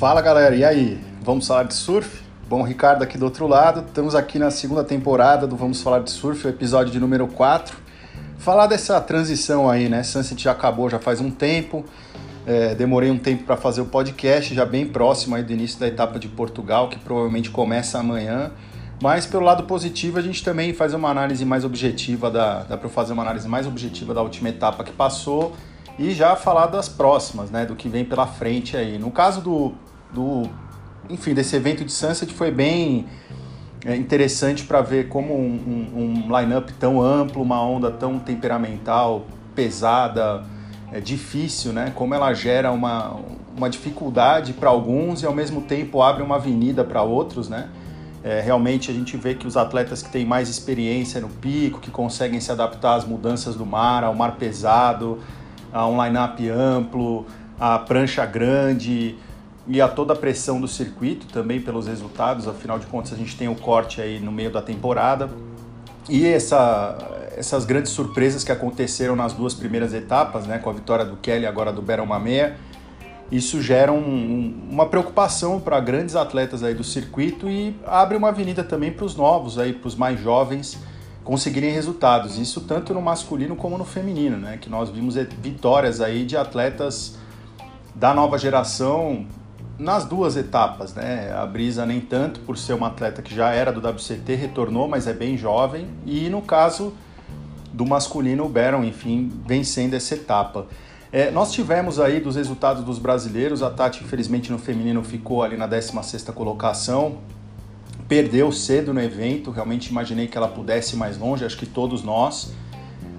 Fala galera, e aí? Vamos falar de surf? Bom, Ricardo aqui do outro lado, estamos aqui na segunda temporada do Vamos Falar de Surf, episódio de número 4. Falar dessa transição aí, né? Sunset já acabou já faz um tempo, é, demorei um tempo para fazer o podcast, já bem próximo aí do início da etapa de Portugal, que provavelmente começa amanhã. Mas pelo lado positivo, a gente também faz uma análise mais objetiva da. Dá para fazer uma análise mais objetiva da última etapa que passou e já falar das próximas, né? Do que vem pela frente aí. No caso do, do enfim, desse evento de Sunset foi bem é, interessante para ver como um, um, um line-up tão amplo, uma onda tão temperamental, pesada, é, difícil, né? Como ela gera uma, uma dificuldade para alguns e ao mesmo tempo abre uma avenida para outros, né? É, realmente a gente vê que os atletas que têm mais experiência no pico, que conseguem se adaptar às mudanças do mar, ao mar pesado, a um line-up amplo, a prancha grande, e a toda a pressão do circuito também pelos resultados, afinal de contas a gente tem o corte aí no meio da temporada. E essa, essas grandes surpresas que aconteceram nas duas primeiras etapas, né, com a vitória do Kelly agora do Beron Mamea, isso gera um, uma preocupação para grandes atletas aí do circuito e abre uma avenida também para os novos para os mais jovens conseguirem resultados. Isso tanto no masculino como no feminino, né, que nós vimos vitórias aí de atletas da nova geração nas duas etapas, né? A Brisa nem tanto por ser uma atleta que já era do WCT, retornou, mas é bem jovem. E no caso do masculino, o Baron, enfim, vencendo essa etapa. É, nós tivemos aí dos resultados dos brasileiros, a Tati, infelizmente, no feminino ficou ali na 16ª colocação, perdeu cedo no evento, realmente imaginei que ela pudesse ir mais longe, acho que todos nós,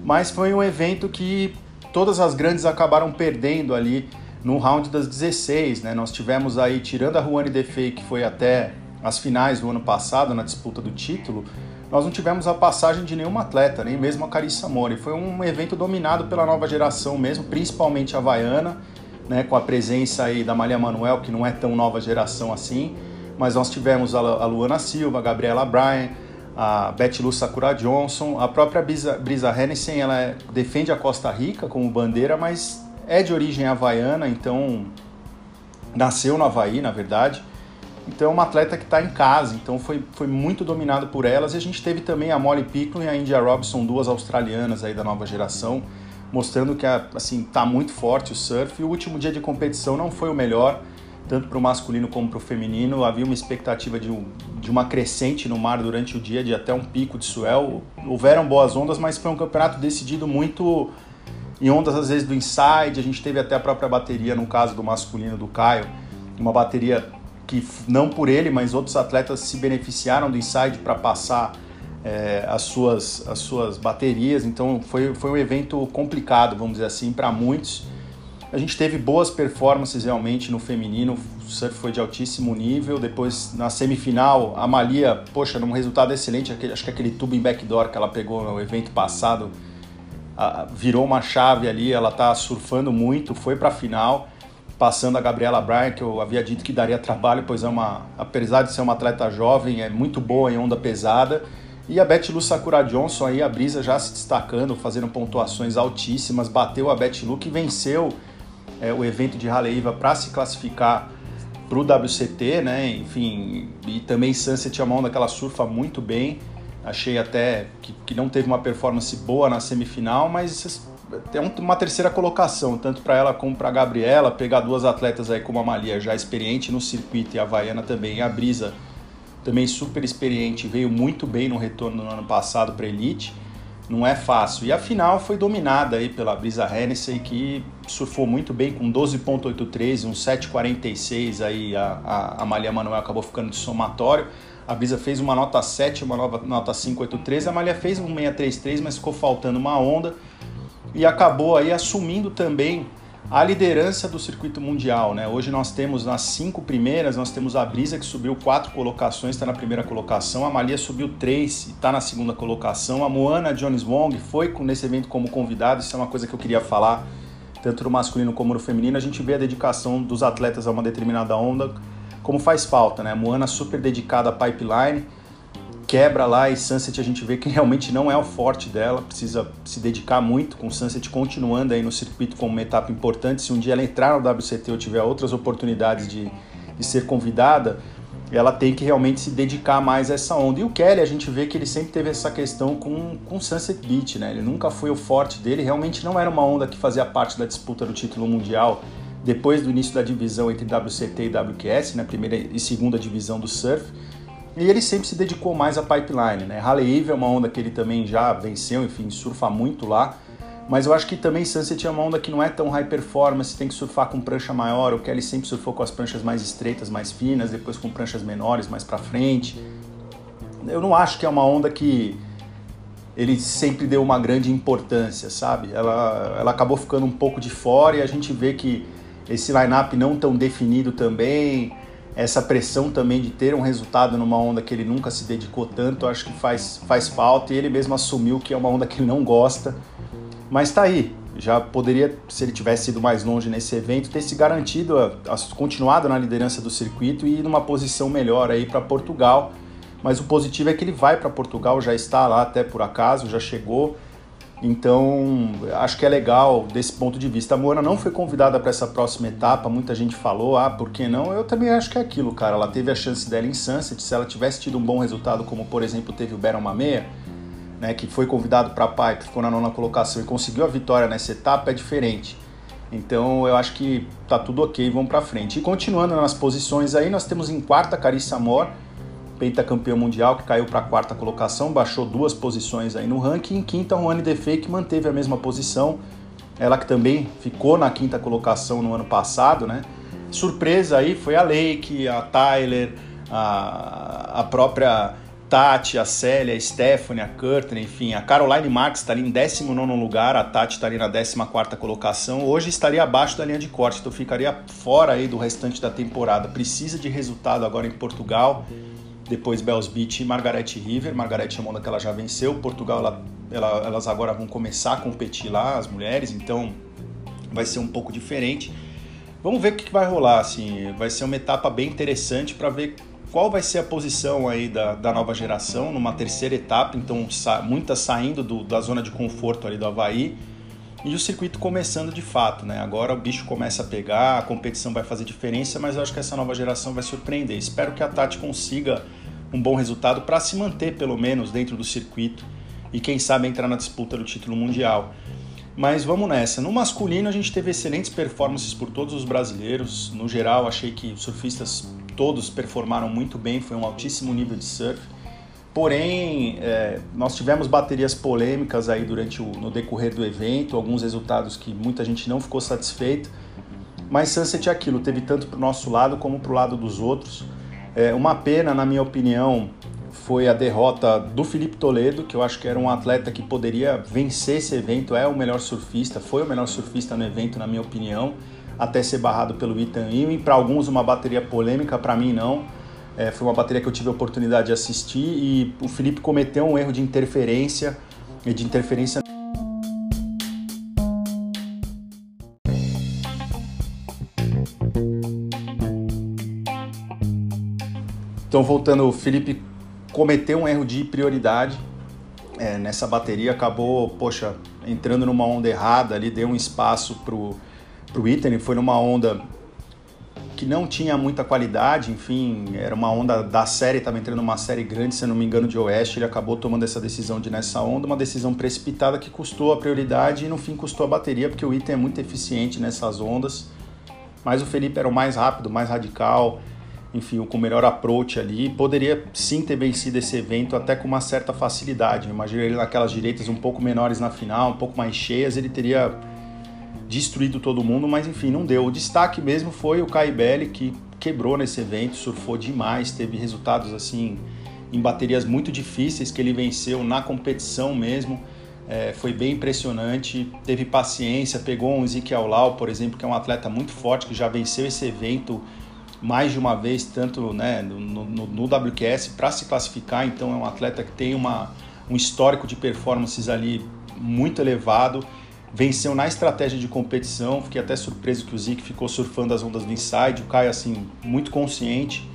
mas foi um evento que todas as grandes acabaram perdendo ali no round das 16, né? Nós tivemos aí, tirando a Juane Defei, que foi até as finais do ano passado na disputa do título, nós não tivemos a passagem de nenhuma atleta, nem mesmo a Carissa Mori. Foi um evento dominado pela nova geração mesmo, principalmente a Havaiana, né, com a presença aí da Malia Manuel, que não é tão nova geração assim, mas nós tivemos a Luana Silva, a Gabriela Bryan, a Betty Lu Sakura Johnson, a própria Brisa, Brisa Hennessy, ela é, defende a Costa Rica como bandeira, mas é de origem havaiana, então nasceu no Havaí, na verdade. Então é uma atleta que está em casa, então foi, foi muito dominado por elas. E a gente teve também a Molly Picklin e a India Robson, duas australianas aí da nova geração, mostrando que assim tá muito forte o surf. E o último dia de competição não foi o melhor, tanto para o masculino como para o feminino. Havia uma expectativa de, um, de uma crescente no mar durante o dia, de até um pico de swell. Houveram boas ondas, mas foi um campeonato decidido muito em ondas às vezes do inside, a gente teve até a própria bateria, no caso do masculino do Caio, uma bateria que não por ele, mas outros atletas se beneficiaram do inside para passar é, as, suas, as suas baterias, então foi, foi um evento complicado, vamos dizer assim, para muitos. A gente teve boas performances realmente no feminino, o surf foi de altíssimo nível. Depois, na semifinal, a Malia, poxa, num resultado excelente, acho que aquele tubo em backdoor que ela pegou no evento passado, virou uma chave ali, ela tá surfando muito, foi para a final, passando a Gabriela Bryan, que eu havia dito que daria trabalho, pois é uma, apesar de ser uma atleta jovem, é muito boa em onda pesada. E a Beth Lu Sakura Johnson aí, a brisa já se destacando, fazendo pontuações altíssimas, bateu a Beth Lu que venceu é, o evento de Haleiva para se classificar para o WCT, né? Enfim, e também Sunset é uma onda que ela surfa muito bem. Achei até que, que não teve uma performance boa na semifinal, mas é uma terceira colocação, tanto para ela como para a Gabriela, pegar duas atletas aí como a Malia, já experiente no circuito, e a Havaiana também, e a Brisa, também super experiente, veio muito bem no retorno no ano passado para Elite, não é fácil. E a final foi dominada aí pela Brisa Hennessy, que surfou muito bem com 12.83, um 7.46 aí a, a, a Malia Manuel acabou ficando de somatório. A Brisa fez uma nota 7, uma nova nota 583. A Malha fez um 633, mas ficou faltando uma onda e acabou aí assumindo também a liderança do circuito mundial. Né? Hoje nós temos nas cinco primeiras, nós temos a Brisa que subiu quatro colocações, está na primeira colocação, a Malia subiu três e está na segunda colocação, a Moana Jones Wong foi nesse evento como convidado, isso é uma coisa que eu queria falar, tanto no masculino como no feminino, a gente vê a dedicação dos atletas a uma determinada onda, como faz falta, né? A Moana super dedicada à pipeline, quebra lá e Sunset a gente vê que realmente não é o forte dela, precisa se dedicar muito com Sunset continuando aí no circuito como uma etapa importante. Se um dia ela entrar no WCT ou tiver outras oportunidades de, de ser convidada, ela tem que realmente se dedicar mais a essa onda. E o Kelly, a gente vê que ele sempre teve essa questão com, com Sunset Beach, né? Ele nunca foi o forte dele, realmente não era uma onda que fazia parte da disputa do título mundial depois do início da divisão entre WCT e WQS, né? Primeira e segunda divisão do surf. E ele sempre se dedicou mais à pipeline, né? Halle Eve é uma onda que ele também já venceu, enfim, surfa muito lá. Mas eu acho que também Sunset é uma onda que não é tão high performance, tem que surfar com prancha maior. O Kelly sempre surfou com as pranchas mais estreitas, mais finas, depois com pranchas menores, mais para frente. Eu não acho que é uma onda que ele sempre deu uma grande importância, sabe? Ela, ela acabou ficando um pouco de fora e a gente vê que esse line-up não tão definido também, essa pressão também de ter um resultado numa onda que ele nunca se dedicou tanto, acho que faz, faz falta e ele mesmo assumiu que é uma onda que ele não gosta mas está aí. Já poderia, se ele tivesse ido mais longe nesse evento, ter se garantido, a, a, continuado na liderança do circuito e ir numa posição melhor aí para Portugal. Mas o positivo é que ele vai para Portugal, já está lá até por acaso, já chegou. Então, acho que é legal desse ponto de vista. A Moana não foi convidada para essa próxima etapa, muita gente falou, ah, por que não? Eu também acho que é aquilo, cara. Ela teve a chance dela em Sunset, se ela tivesse tido um bom resultado, como por exemplo teve o Baron Mameia, né, que foi convidado para a Pipe, ficou na nona colocação e conseguiu a vitória nessa etapa, é diferente. Então eu acho que tá tudo ok, vamos para frente. E continuando nas posições aí, nós temos em quarta Carissa Amor, pentacampeão mundial, que caiu para a quarta colocação, baixou duas posições aí no ranking. Em quinta, Juane Defei, que manteve a mesma posição, ela que também ficou na quinta colocação no ano passado, né? Surpresa aí foi a Lake, a Tyler, a, a própria Tati, a Célia, a Stephanie, a Courtney, enfim, a Caroline Marx está ali em 19 lugar, a Tati está ali na 14 colocação. Hoje estaria abaixo da linha de corte, então ficaria fora aí do restante da temporada. Precisa de resultado agora em Portugal, depois Bells Beach e Margaret River. Margaret é uma onda que ela já venceu, Portugal ela, ela, elas agora vão começar a competir lá, as mulheres, então vai ser um pouco diferente. Vamos ver o que vai rolar, assim, vai ser uma etapa bem interessante para ver qual vai ser a posição aí da, da nova geração numa terceira etapa, então sa muitas saindo do, da zona de conforto ali do Havaí e o circuito começando de fato, né? Agora o bicho começa a pegar, a competição vai fazer diferença, mas eu acho que essa nova geração vai surpreender. Espero que a Tati consiga um bom resultado para se manter pelo menos dentro do circuito e quem sabe entrar na disputa do título mundial. Mas vamos nessa. No masculino a gente teve excelentes performances por todos os brasileiros. No geral, achei que os surfistas todos performaram muito bem, foi um altíssimo nível de surf. Porém, é, nós tivemos baterias polêmicas aí durante o no decorrer do evento, alguns resultados que muita gente não ficou satisfeito. Mas Sunset é aquilo, teve tanto para o nosso lado como para o lado dos outros. É, uma pena, na minha opinião, foi a derrota do Felipe Toledo, que eu acho que era um atleta que poderia vencer esse evento, é o melhor surfista, foi o melhor surfista no evento, na minha opinião, até ser barrado pelo Ethan Ewing. Para alguns, uma bateria polêmica, para mim, não. É, foi uma bateria que eu tive a oportunidade de assistir e o Felipe cometeu um erro de interferência, de interferência Então, voltando, o Felipe cometeu um erro de prioridade é, nessa bateria, acabou, poxa, entrando numa onda errada ali, deu um espaço pro, pro Itten, foi numa onda que não tinha muita qualidade, enfim, era uma onda da série, estava entrando numa série grande, se não me engano, de Oeste, ele acabou tomando essa decisão de nessa onda, uma decisão precipitada que custou a prioridade e no fim custou a bateria, porque o Itten é muito eficiente nessas ondas, mas o Felipe era o mais rápido, mais radical, enfim, com o melhor approach ali, poderia sim ter vencido esse evento até com uma certa facilidade. Imagina ele naquelas direitas um pouco menores na final, um pouco mais cheias, ele teria destruído todo mundo, mas enfim, não deu. O destaque mesmo foi o Kai Belli, que quebrou nesse evento, surfou demais, teve resultados assim em baterias muito difíceis que ele venceu na competição mesmo. É, foi bem impressionante, teve paciência, pegou um Ezekiel Lau, por exemplo, que é um atleta muito forte, que já venceu esse evento mais de uma vez, tanto né, no, no, no WQS, para se classificar. Então, é um atleta que tem uma, um histórico de performances ali muito elevado. Venceu na estratégia de competição. Fiquei até surpreso que o Zic ficou surfando as ondas do inside. O Caio, assim, muito consciente,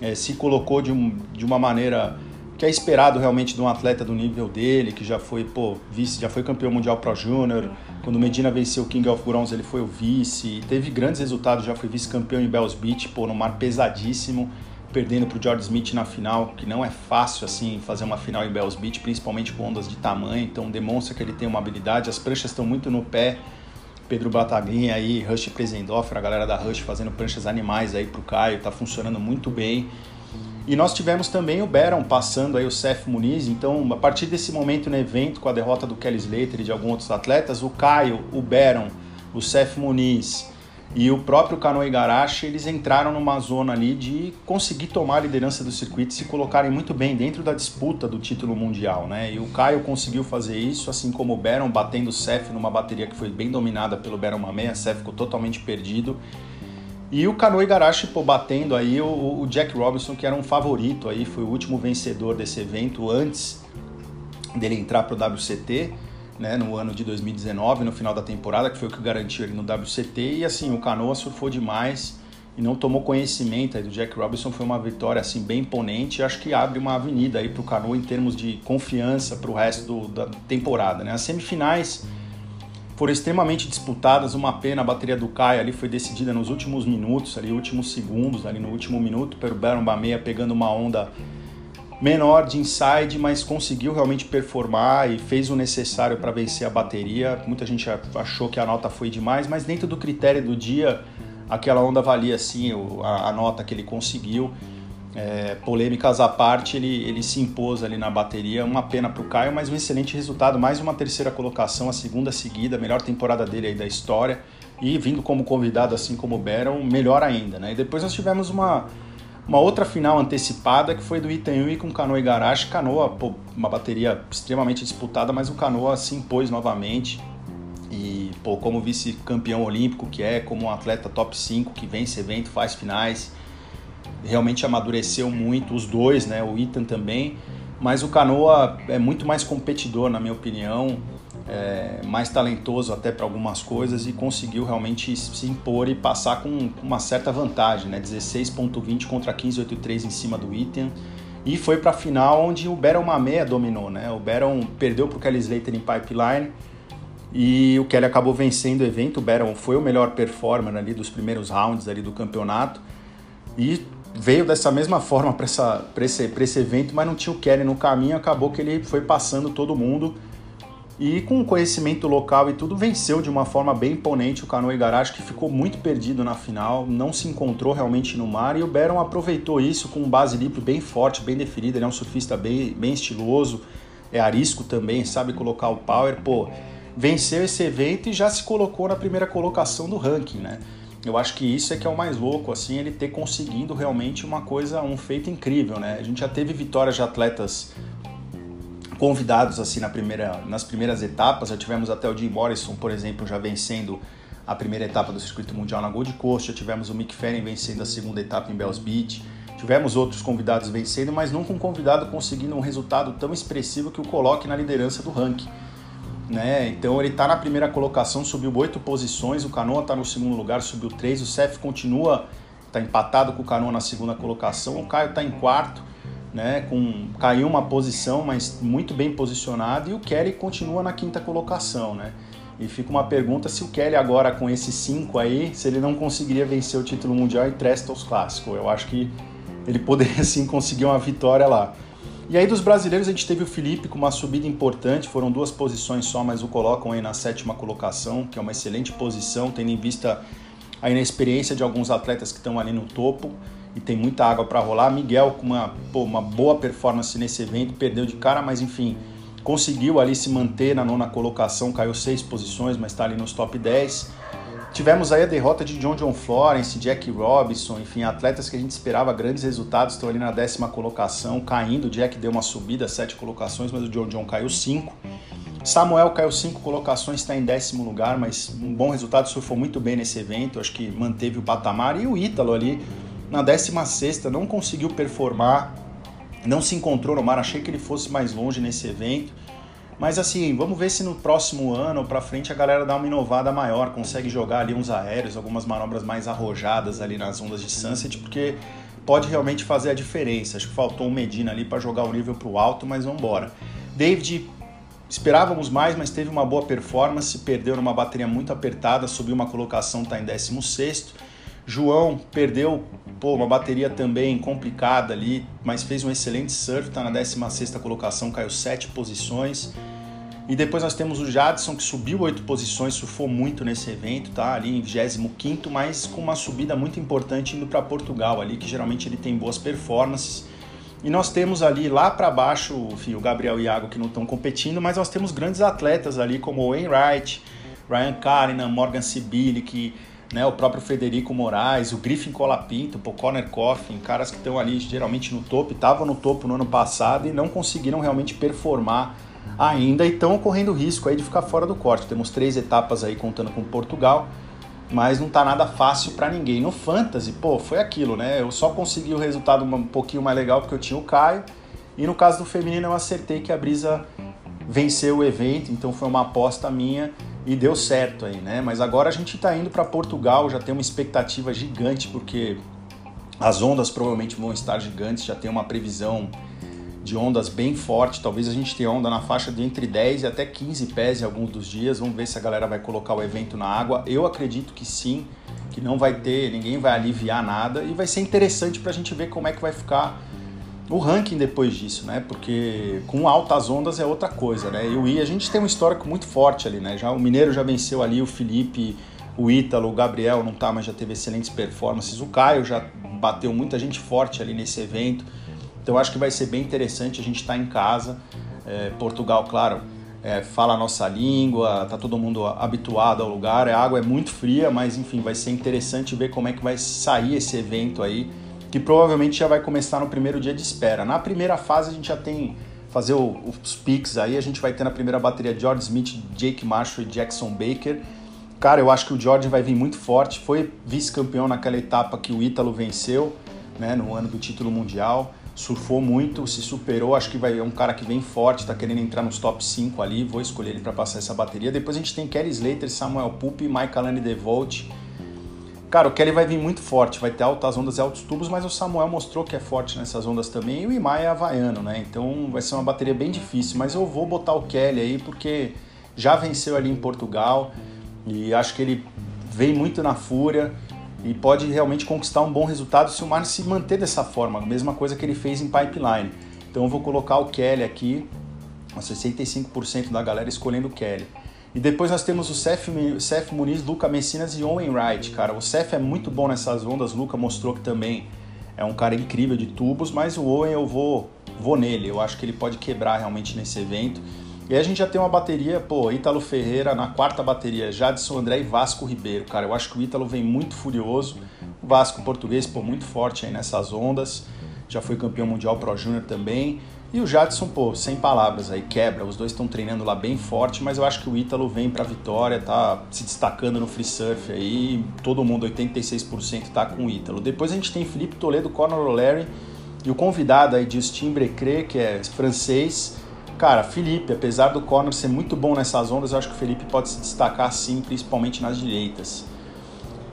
é, se colocou de, um, de uma maneira que é esperado realmente de um atleta do nível dele, que já foi, pô, vice, já foi campeão mundial Pro Júnior. Quando Medina venceu o King of Bronze, ele foi o vice. Teve grandes resultados, já foi vice-campeão em Bells Beach, pô, no mar pesadíssimo, perdendo pro George Smith na final, que não é fácil assim fazer uma final em Bells Beach, principalmente com ondas de tamanho, então demonstra que ele tem uma habilidade, as pranchas estão muito no pé. Pedro Bataglin aí, Rush Presendorfer, a galera da Rush fazendo pranchas animais aí pro Caio, tá funcionando muito bem. E nós tivemos também o Baron passando aí o Seth Muniz, então a partir desse momento no evento, com a derrota do Kelly Slater e de alguns outros atletas, o Caio, o Baron, o Seth Muniz e o próprio Kanoe Igarashi, eles entraram numa zona ali de conseguir tomar a liderança do circuito e se colocarem muito bem dentro da disputa do título mundial, né? E o Caio conseguiu fazer isso, assim como o Baron, batendo o Seth numa bateria que foi bem dominada pelo Baron Mamé, o Seth ficou totalmente perdido. E o Kano Igarashi pô, batendo aí o, o, Jack Robinson, que era um favorito aí, foi o último vencedor desse evento antes dele entrar para o WCT, né, no ano de 2019, no final da temporada, que foi o que garantiu ele no WCT. E assim, o Canoa surfou demais e não tomou conhecimento aí do Jack Robinson. Foi uma vitória assim bem imponente. Acho que abre uma avenida aí para o Canoa em termos de confiança para o resto do, da temporada. Né? As semifinais foram extremamente disputadas. Uma pena, a bateria do Caio ali foi decidida nos últimos minutos, ali últimos segundos, ali no último minuto, pelo Baron Bameia pegando uma onda menor de inside, mas conseguiu realmente performar e fez o necessário para vencer a bateria. Muita gente achou que a nota foi demais, mas dentro do critério do dia, aquela onda valia sim a, a nota que ele conseguiu. É, polêmicas à parte, ele, ele se impôs ali na bateria. Uma pena para o Caio, mas um excelente resultado. Mais uma terceira colocação, a segunda seguida, melhor temporada dele aí da história. E vindo como convidado, assim como o Baron, melhor ainda. Né? E depois nós tivemos uma, uma outra final antecipada que foi do Itaúi com Canoa e Garache. Canoa, pô, uma bateria extremamente disputada, mas o Canoa se impôs novamente. E, pô, como vice-campeão olímpico que é, como um atleta top 5 que vence evento, faz finais realmente amadureceu muito, os dois, né? O Ethan também. Mas o Canoa é muito mais competidor, na minha opinião, é mais talentoso até para algumas coisas e conseguiu realmente se impor e passar com uma certa vantagem, né? 16.20 contra 15.83 em cima do Ethan. E foi para a final onde o Baron Mamea dominou, né? O Baron perdeu para o Kelly Slater em pipeline e o Kelly acabou vencendo o evento. O Baron foi o melhor performer ali dos primeiros rounds ali do campeonato e veio dessa mesma forma para esse, esse evento, mas não tinha o Kelly no caminho, acabou que ele foi passando todo mundo. E com conhecimento local e tudo, venceu de uma forma bem imponente o Canoa Igarashi, que ficou muito perdido na final, não se encontrou realmente no mar, e o Baron aproveitou isso com um base livre bem forte, bem definido, ele é um surfista bem, bem estiloso, é arisco também, sabe colocar o power, pô, venceu esse evento e já se colocou na primeira colocação do ranking, né? Eu acho que isso é que é o mais louco, assim, ele ter conseguido realmente uma coisa, um feito incrível, né? A gente já teve vitórias de atletas convidados assim na primeira, nas primeiras etapas. Já tivemos até o Jim Morrison, por exemplo, já vencendo a primeira etapa do circuito mundial na Gold Coast. Já tivemos o Mick Fanning vencendo a segunda etapa em Bells Beach. Tivemos outros convidados vencendo, mas nunca um convidado conseguindo um resultado tão expressivo que o coloque na liderança do ranking né? Então ele está na primeira colocação, subiu oito posições, o Canoa está no segundo lugar, subiu três, o Cef continua, está empatado com o Canoa na segunda colocação, o Caio está em quarto, né? Com, caiu uma posição, mas muito bem posicionado, e o Kelly continua na quinta colocação, né? E fica uma pergunta se o Kelly agora com esses cinco aí, se ele não conseguiria vencer o título mundial em Trestles Clássico. Eu acho que ele poderia sim conseguir uma vitória lá. E aí dos brasileiros a gente teve o Felipe com uma subida importante, foram duas posições só, mas o colocam aí na sétima colocação, que é uma excelente posição, tendo em vista a inexperiência de alguns atletas que estão ali no topo e tem muita água para rolar. Miguel com uma, pô, uma boa performance nesse evento, perdeu de cara, mas enfim, conseguiu ali se manter na nona colocação, caiu seis posições, mas está ali nos top 10. Tivemos aí a derrota de John John Florence, Jack Robinson, enfim, atletas que a gente esperava grandes resultados, estão ali na décima colocação, caindo. O Jack deu uma subida, sete colocações, mas o John John caiu cinco. Samuel caiu cinco colocações, está em décimo lugar, mas um bom resultado, surfou muito bem nesse evento, acho que manteve o patamar. E o Ítalo ali, na décima sexta, não conseguiu performar, não se encontrou no mar, achei que ele fosse mais longe nesse evento. Mas assim, vamos ver se no próximo ano ou para frente a galera dá uma inovada maior, consegue jogar ali uns aéreos, algumas manobras mais arrojadas ali nas ondas de Sunset, porque pode realmente fazer a diferença. Acho que faltou um Medina ali para jogar o nível para o alto, mas vamos embora. David, esperávamos mais, mas teve uma boa performance, perdeu numa bateria muito apertada, subiu uma colocação, está em 16 João perdeu pô, uma bateria também complicada ali, mas fez um excelente surf, está na 16 colocação, caiu 7 posições. E depois nós temos o Jadson, que subiu 8 posições, surfou muito nesse evento, tá ali em 25, mas com uma subida muito importante indo para Portugal ali, que geralmente ele tem boas performances. E nós temos ali lá para baixo, enfim, o Gabriel e Iago que não estão competindo, mas nós temos grandes atletas ali como o Wainwright, Ryan Karinan, Morgan Sibili, que né, o próprio Federico Moraes, o Griffin Colapinto, o Conor Coffin, caras que estão ali geralmente no topo, estavam no topo no ano passado e não conseguiram realmente performar ainda estão correndo risco aí de ficar fora do corte. Temos três etapas aí contando com Portugal, mas não tá nada fácil para ninguém. No Fantasy, pô, foi aquilo, né? Eu só consegui o resultado um pouquinho mais legal porque eu tinha o Caio e no caso do feminino eu acertei que a Brisa venceu o evento, então foi uma aposta minha e deu certo aí, né? Mas agora a gente está indo para Portugal, já tem uma expectativa gigante, porque as ondas provavelmente vão estar gigantes, já tem uma previsão de ondas bem forte. Talvez a gente tenha onda na faixa de entre 10 e até 15 pés em alguns dos dias. Vamos ver se a galera vai colocar o evento na água. Eu acredito que sim, que não vai ter, ninguém vai aliviar nada e vai ser interessante para a gente ver como é que vai ficar o ranking depois disso, né? Porque com altas ondas é outra coisa, né? E o I, a gente tem um histórico muito forte ali, né? Já o Mineiro já venceu ali, o Felipe, o Ítalo, o Gabriel não tá, mas já teve excelentes performances. O Caio já bateu muita gente forte ali nesse evento. Então acho que vai ser bem interessante a gente estar tá em casa. É, Portugal, claro, é, fala a nossa língua, tá todo mundo habituado ao lugar. A água é muito fria, mas enfim, vai ser interessante ver como é que vai sair esse evento aí que provavelmente já vai começar no primeiro dia de espera. Na primeira fase a gente já tem fazer o, os picks aí, a gente vai ter na primeira bateria George Smith, Jake Marshall e Jackson Baker. Cara, eu acho que o George vai vir muito forte, foi vice-campeão naquela etapa que o Ítalo venceu, né, no ano do título mundial, surfou muito, se superou, acho que vai é um cara que vem forte, tá querendo entrar nos top 5 ali, vou escolher ele para passar essa bateria. Depois a gente tem Kelly Slater, Samuel Pupi, Mike Alane DeVolt, Cara, o Kelly vai vir muito forte, vai ter altas ondas e altos tubos, mas o Samuel mostrou que é forte nessas ondas também e o Imai é havaiano, né? Então vai ser uma bateria bem difícil, mas eu vou botar o Kelly aí porque já venceu ali em Portugal e acho que ele vem muito na fúria e pode realmente conquistar um bom resultado se o Mar se manter dessa forma, a mesma coisa que ele fez em Pipeline. Então eu vou colocar o Kelly aqui, 65% da galera escolhendo o Kelly. E depois nós temos o Seth, Seth Muniz, Luca Messinas e Owen Wright, cara. O Seth é muito bom nessas ondas, o Luca mostrou que também é um cara incrível de tubos, mas o Owen eu vou, vou nele, eu acho que ele pode quebrar realmente nesse evento. E aí a gente já tem uma bateria, pô, Ítalo Ferreira na quarta bateria, Jadson André e Vasco Ribeiro, cara. Eu acho que o Ítalo vem muito furioso, o Vasco português, pô, muito forte aí nessas ondas, já foi campeão mundial Pro Júnior também. E o Jadson, pô, sem palavras aí, quebra. Os dois estão treinando lá bem forte, mas eu acho que o Ítalo vem pra vitória, tá se destacando no free surf aí. Todo mundo, 86%, tá com o Ítalo. Depois a gente tem Felipe Toledo, Conor O'Leary e o convidado aí, Justin Brecré, que é francês. Cara, Felipe, apesar do Conor ser muito bom nessas ondas, eu acho que o Felipe pode se destacar sim, principalmente nas direitas.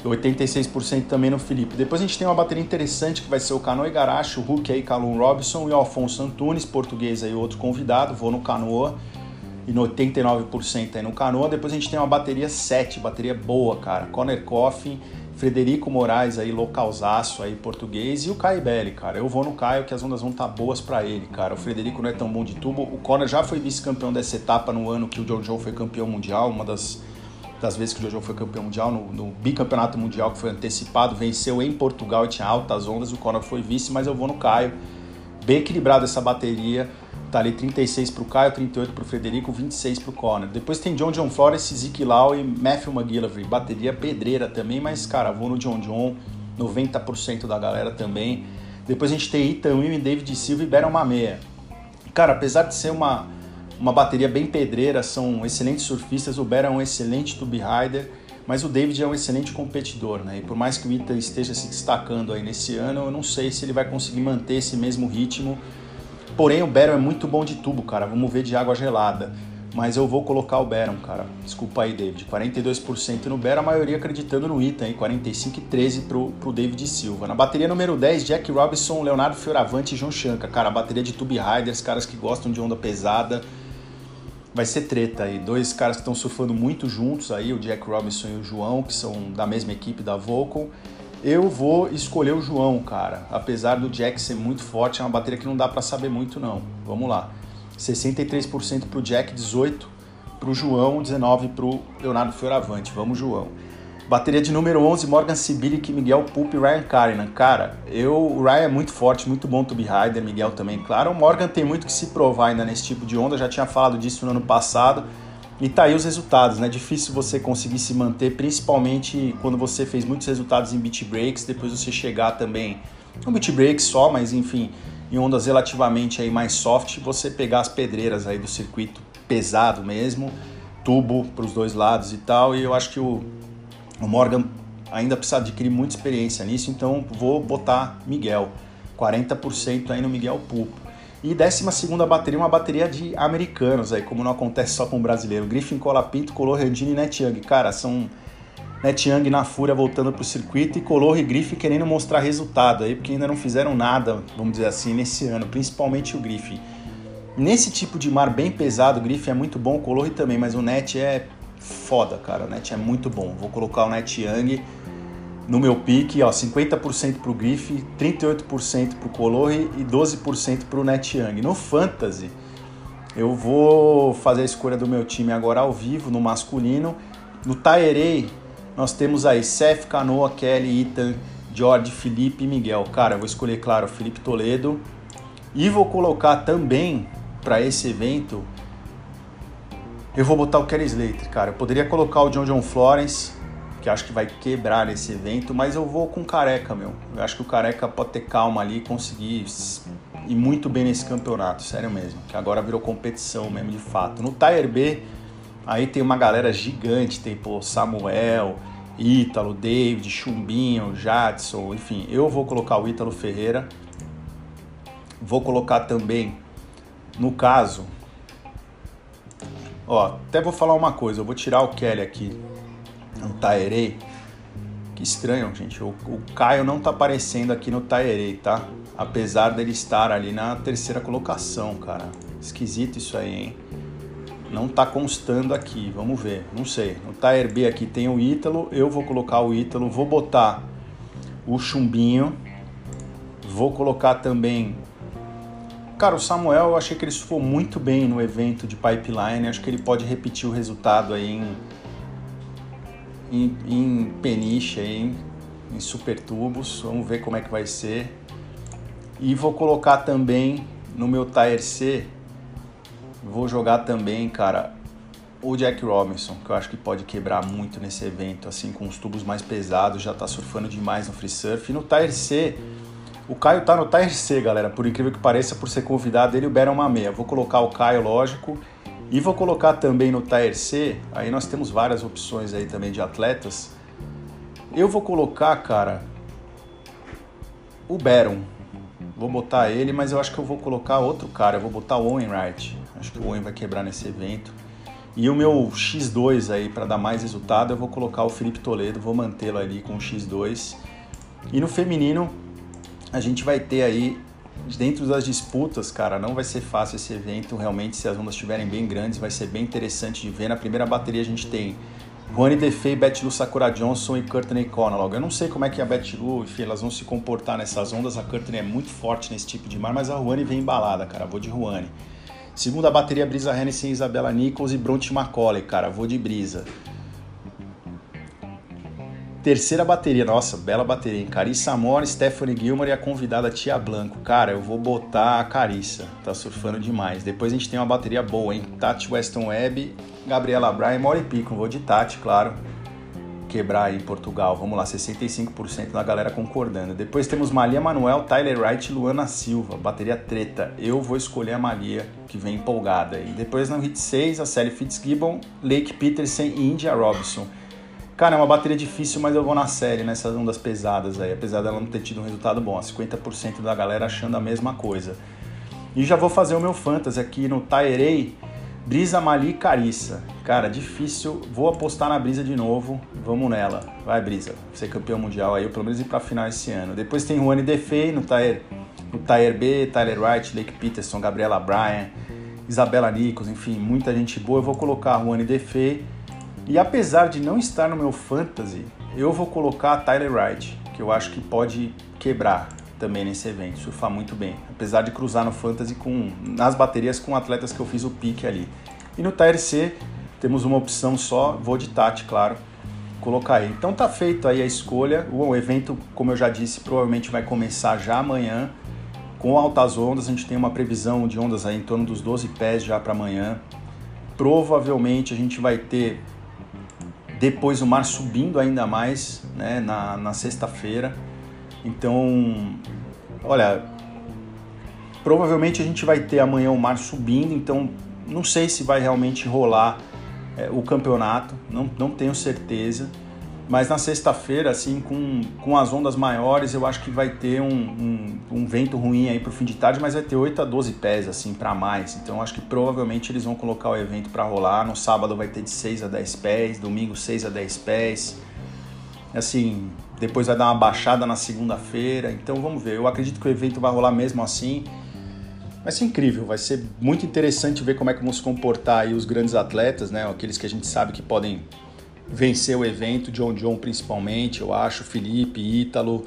86% também no Felipe. Depois a gente tem uma bateria interessante que vai ser o Canoa Igarashi, o Hulk aí, Calum Robinson e o Alfonso Antunes, português aí, outro convidado. Vou no Canoa e no 89% aí no Canoa. Depois a gente tem uma bateria 7, bateria boa, cara. Conner Coffin, Frederico Moraes aí, localzaço aí, português. E o Caio Belli, cara. Eu vou no Caio que as ondas vão estar tá boas para ele, cara. O Frederico não é tão bom de tubo. O Conner já foi vice-campeão dessa etapa no ano que o Jojo foi campeão mundial, uma das das vezes que o Jojo foi campeão mundial, no, no, bicampeonato mundial que foi antecipado, venceu em Portugal e tinha altas ondas, o Conor foi vice, mas eu vou no Caio. Bem equilibrado essa bateria, tá ali 36 para o Caio, 38 para o Frederico, 26 para o Conor. Depois tem John John Flores, Zeke Lau e Matthew McGillivray, bateria pedreira também, mas cara, vou no John John, 90% da galera também. Depois a gente tem Ethan Will, David Silva e Baron Mameia. Cara, apesar de ser uma uma bateria bem pedreira, são excelentes surfistas. O Bera é um excelente tube rider, mas o David é um excelente competidor, né? E por mais que o Ita esteja se destacando aí nesse ano, eu não sei se ele vai conseguir manter esse mesmo ritmo. Porém, o Bera é muito bom de tubo, cara. Vamos ver de água gelada. mas eu vou colocar o Baron, cara. Desculpa aí, David. 42% no Baron, a maioria acreditando no Ita, hein? 45 e 13 pro, pro David Silva. Na bateria número 10, Jack Robinson, Leonardo Fioravante e João Chanca. Cara, bateria de Tube Riders, caras que gostam de onda pesada. Vai ser treta aí. Dois caras que estão surfando muito juntos aí, o Jack Robinson e o João, que são da mesma equipe da Vocal. Eu vou escolher o João, cara. Apesar do Jack ser muito forte, é uma bateria que não dá para saber muito, não. Vamos lá. 63% para o Jack, 18% para o João, 19% para o Leonardo Fioravante. Vamos, João. Bateria de número 11, Morgan Sibilic, Miguel Pup e Ryan Karinan. Cara, eu, o Ryan é muito forte, muito bom Tube Rider, Miguel também, claro. O Morgan tem muito que se provar ainda nesse tipo de onda, já tinha falado disso no ano passado. E tá aí os resultados, né? Difícil você conseguir se manter, principalmente quando você fez muitos resultados em beat breaks, depois você chegar também, no beat break só, mas enfim, em ondas relativamente aí mais soft, você pegar as pedreiras aí do circuito pesado mesmo, tubo para os dois lados e tal. E eu acho que o, o Morgan ainda precisa adquirir muita experiência nisso, então vou botar Miguel, 40% aí no Miguel Pupo. E décima segunda bateria, uma bateria de americanos aí, como não acontece só com o brasileiro. Griffin, Colapinto, Color, Randini e Net Young. Cara, são Net Young na fúria voltando para o circuito e Color e Griffin querendo mostrar resultado aí, porque ainda não fizeram nada, vamos dizer assim, nesse ano, principalmente o Griffin. Nesse tipo de mar bem pesado, o Griffin é muito bom, o Color também, mas o Net é foda, cara. O Net é muito bom. Vou colocar o Net Young no meu pique, ó, 50% pro Griffin, 38% pro Color e 12% pro Net Young. No Fantasy, eu vou fazer a escolha do meu time agora ao vivo, no masculino. No Taerei, nós temos aí Seth, Canoa, Kelly, Ethan, George, Felipe e Miguel. Cara, eu vou escolher, claro, Felipe Toledo. E vou colocar também para esse evento. Eu vou botar o Kelly Slater, cara. Eu poderia colocar o John John Florence, que acho que vai quebrar nesse evento, mas eu vou com Careca, meu. Eu acho que o Careca pode ter calma ali e conseguir ir muito bem nesse campeonato, sério mesmo. Que agora virou competição mesmo, de fato. No Tire B, aí tem uma galera gigante, tem pô, Samuel, Ítalo, David, Chumbinho, Jadson, enfim, eu vou colocar o Ítalo Ferreira. Vou colocar também, no caso, ó, até vou falar uma coisa, eu vou tirar o Kelly aqui no Taerei. Que estranho, gente, o, o Caio não tá aparecendo aqui no Taerei, tá? Apesar dele estar ali na terceira colocação, cara. Esquisito isso aí, hein? não está constando aqui, vamos ver, não sei. No Tire B aqui tem o Ítalo, eu vou colocar o Ítalo, vou botar o Chumbinho, vou colocar também... Cara, o Samuel, eu achei que ele foi muito bem no evento de Pipeline, acho que ele pode repetir o resultado aí em, em, em peniche, aí, em super tubos, vamos ver como é que vai ser. E vou colocar também no meu Tire C Vou jogar também, cara, o Jack Robinson, que eu acho que pode quebrar muito nesse evento, assim, com os tubos mais pesados, já tá surfando demais no free surf. E no Tire C, o Caio tá no Tire C, galera, por incrível que pareça, por ser convidado ele, o Beron uma meia. Vou colocar o Caio, lógico, e vou colocar também no Tire C, aí nós temos várias opções aí também de atletas. Eu vou colocar, cara, o Baron. Vou botar ele, mas eu acho que eu vou colocar outro cara, eu vou botar o Owen Wright. Acho que o Owen vai quebrar nesse evento. E o meu X2 aí, para dar mais resultado, eu vou colocar o Felipe Toledo, vou mantê-lo ali com o X2. E no feminino, a gente vai ter aí, dentro das disputas, cara, não vai ser fácil esse evento. Realmente, se as ondas estiverem bem grandes, vai ser bem interessante de ver. Na primeira bateria, a gente tem Juane Defei, Betty Sakura Johnson e Courtney Conalog. Eu não sei como é que a Betty Lu, enfim, elas vão se comportar nessas ondas. A Courtney é muito forte nesse tipo de mar, mas a Juane vem embalada, cara. Vou de Juane. Segunda bateria, Brisa Hennessy, Isabela Nichols e Bronte Macaulay, cara, vou de Brisa. Terceira bateria, nossa, bela bateria, hein? Carissa Amor, Stephanie Gilmore e a convidada Tia Blanco. Cara, eu vou botar a Carissa, tá surfando demais. Depois a gente tem uma bateria boa, hein? Tati Weston Webb, Gabriela Bryan e Mori Pico. Vou de Tati, claro quebrar aí em Portugal. Vamos lá, 65% da galera concordando. Depois temos Malia Manuel, Tyler Wright e Luana Silva. Bateria treta. Eu vou escolher a Malia, que vem empolgada. E depois no hit 6, a série Fitzgibbon, Lake Peterson e India Robinson. Cara, é uma bateria difícil, mas eu vou na série, nessas ondas pesadas aí, apesar dela não ter tido um resultado bom. 50% da galera achando a mesma coisa. E já vou fazer o meu fantasy aqui no Tyrei Brisa Mali Carissa. Cara, difícil. Vou apostar na Brisa de novo. Vamos nela. Vai, Brisa. Ser campeão mundial aí, pelo menos ir pra final esse ano. Depois tem Juane Defei no Tire, no Tire B, Tyler Wright, Lake Peterson, Gabriela Bryan, Isabela Nicos, enfim, muita gente boa. Eu vou colocar Juane Defei. E apesar de não estar no meu fantasy, eu vou colocar a Tyler Wright, que eu acho que pode quebrar também nesse evento, surfar muito bem. Apesar de cruzar no Fantasy com, nas baterias com atletas que eu fiz o pique ali. E no TRC temos uma opção só, vou de Tati, claro, colocar aí. Então tá feito aí a escolha. O evento, como eu já disse, provavelmente vai começar já amanhã. Com altas ondas, a gente tem uma previsão de ondas aí em torno dos 12 pés já para amanhã. Provavelmente a gente vai ter depois o mar subindo ainda mais né, na, na sexta-feira. Então, olha, provavelmente a gente vai ter amanhã o mar subindo, então não sei se vai realmente rolar é, o campeonato, não, não tenho certeza. Mas na sexta-feira, assim, com, com as ondas maiores, eu acho que vai ter um, um, um vento ruim aí pro fim de tarde, mas vai ter 8 a 12 pés, assim, para mais. Então acho que provavelmente eles vão colocar o evento para rolar. No sábado vai ter de 6 a 10 pés, domingo 6 a 10 pés. Assim, depois vai dar uma baixada na segunda-feira. Então vamos ver. Eu acredito que o evento vai rolar mesmo assim. Vai ser incrível, vai ser muito interessante ver como é que vão se comportar aí os grandes atletas, né? Aqueles que a gente sabe que podem vencer o evento, John John principalmente, eu acho, Felipe, Ítalo,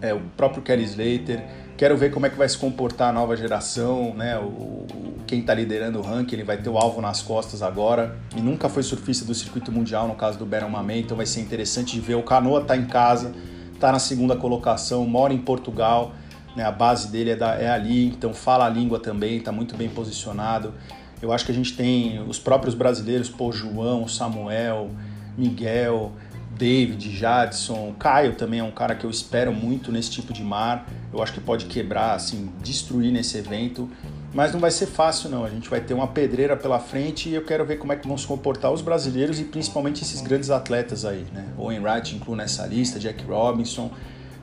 é, o próprio Kelly Slater. Quero ver como é que vai se comportar a nova geração, né? O, quem está liderando o ranking, ele vai ter o alvo nas costas agora. E nunca foi surfista do circuito mundial, no caso do Baron Mamé, então vai ser interessante de ver. O Canoa está em casa, está na segunda colocação, mora em Portugal, né? a base dele é, da, é ali, então fala a língua também, está muito bem posicionado. Eu acho que a gente tem os próprios brasileiros, pô, João, Samuel, Miguel, David, Jadson, Caio também é um cara que eu espero muito nesse tipo de mar. Eu acho que pode quebrar, assim, destruir nesse evento. Mas não vai ser fácil, não. A gente vai ter uma pedreira pela frente e eu quero ver como é que vão se comportar os brasileiros e principalmente esses grandes atletas aí, né? Owen Wright incluo nessa lista, Jack Robinson.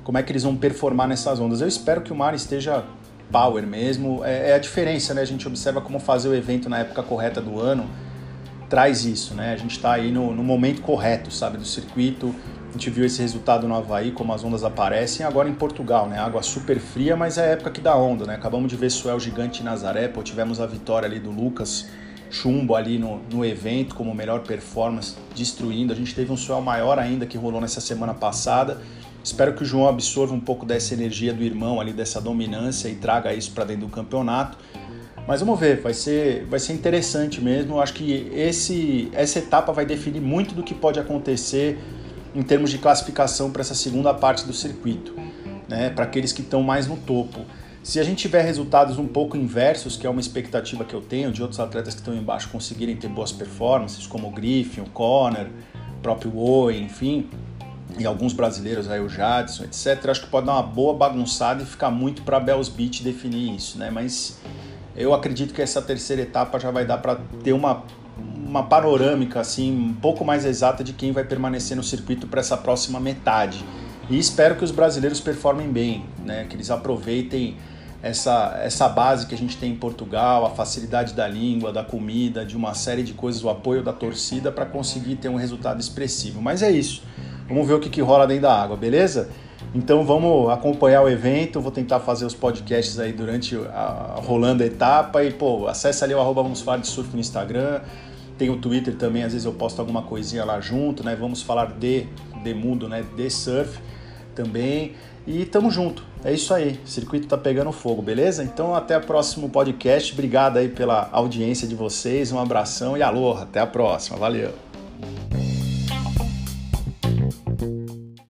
Como é que eles vão performar nessas ondas? Eu espero que o mar esteja power mesmo. É, é a diferença, né? A gente observa como fazer o evento na época correta do ano traz isso, né? A gente está aí no, no, momento correto, sabe, do circuito. A gente viu esse resultado no Havaí, como as ondas aparecem, agora em Portugal, né? Água super fria, mas é a época que dá onda, né? Acabamos de ver Suel Gigante em Nazaré, pô, tivemos a vitória ali do Lucas Chumbo ali no, no evento como melhor performance, destruindo. A gente teve um Suel maior ainda que rolou nessa semana passada. Espero que o João absorva um pouco dessa energia do irmão ali, dessa dominância e traga isso para dentro do campeonato. Mas vamos ver, vai ser, vai ser interessante mesmo. Acho que esse, essa etapa vai definir muito do que pode acontecer em termos de classificação para essa segunda parte do circuito, né? para aqueles que estão mais no topo. Se a gente tiver resultados um pouco inversos, que é uma expectativa que eu tenho de outros atletas que estão embaixo conseguirem ter boas performances, como o Griffin, o Conor, o próprio Owen, enfim, e alguns brasileiros aí, o Jadson, etc., acho que pode dar uma boa bagunçada e ficar muito para Bells Beach definir isso, né? Mas eu acredito que essa terceira etapa já vai dar para ter uma, uma panorâmica assim um pouco mais exata de quem vai permanecer no circuito para essa próxima metade. E espero que os brasileiros performem bem, né? que eles aproveitem essa, essa base que a gente tem em Portugal, a facilidade da língua, da comida, de uma série de coisas, o apoio da torcida para conseguir ter um resultado expressivo. Mas é isso. Vamos ver o que, que rola dentro da água, beleza? Então vamos acompanhar o evento, vou tentar fazer os podcasts aí durante a, rolando a etapa e pô, acesse ali o arroba Vamos Falar de Surf no Instagram, tem o Twitter também, às vezes eu posto alguma coisinha lá junto, né? Vamos falar de, de mundo, né? De surf também. E tamo junto. É isso aí. O circuito tá pegando fogo, beleza? Então até o próximo podcast. Obrigado aí pela audiência de vocês. Um abração e alô, até a próxima. Valeu.